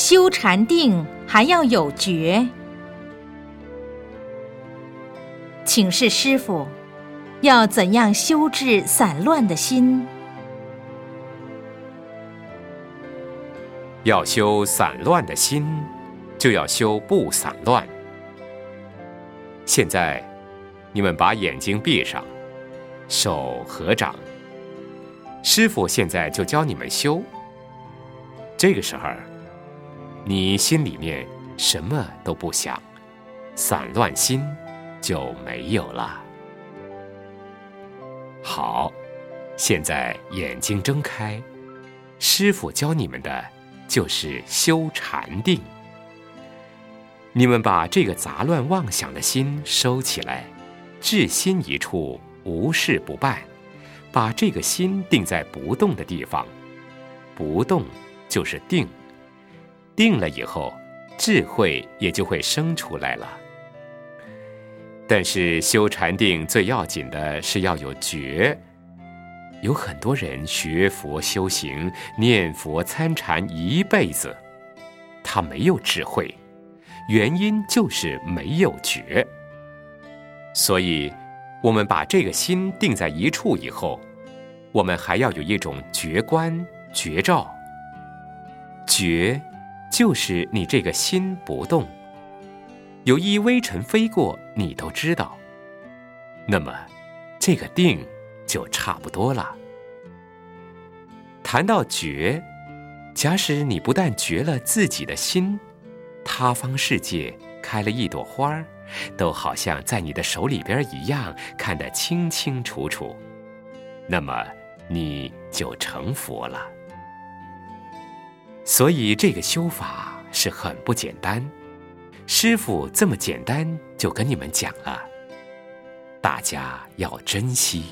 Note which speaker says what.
Speaker 1: 修禅定还要有觉。请示师傅，要怎样修治散乱的心？
Speaker 2: 要修散乱的心，就要修不散乱。现在，你们把眼睛闭上，手合掌。师傅现在就教你们修。这个时候，你心里面什么都不想，散乱心就没有了。好，现在眼睛睁开，师傅教你们的。就是修禅定。你们把这个杂乱妄想的心收起来，至心一处，无事不办。把这个心定在不动的地方，不动就是定。定了以后，智慧也就会生出来了。但是修禅定最要紧的是要有觉。有很多人学佛修行、念佛参禅一辈子，他没有智慧，原因就是没有觉。所以，我们把这个心定在一处以后，我们还要有一种觉观、觉照。觉，就是你这个心不动，有一微尘飞过，你都知道。那么，这个定。就差不多了。谈到觉，假使你不但觉了自己的心，他方世界开了一朵花儿，都好像在你的手里边一样，看得清清楚楚，那么你就成佛了。所以这个修法是很不简单，师傅这么简单就跟你们讲了，大家要珍惜。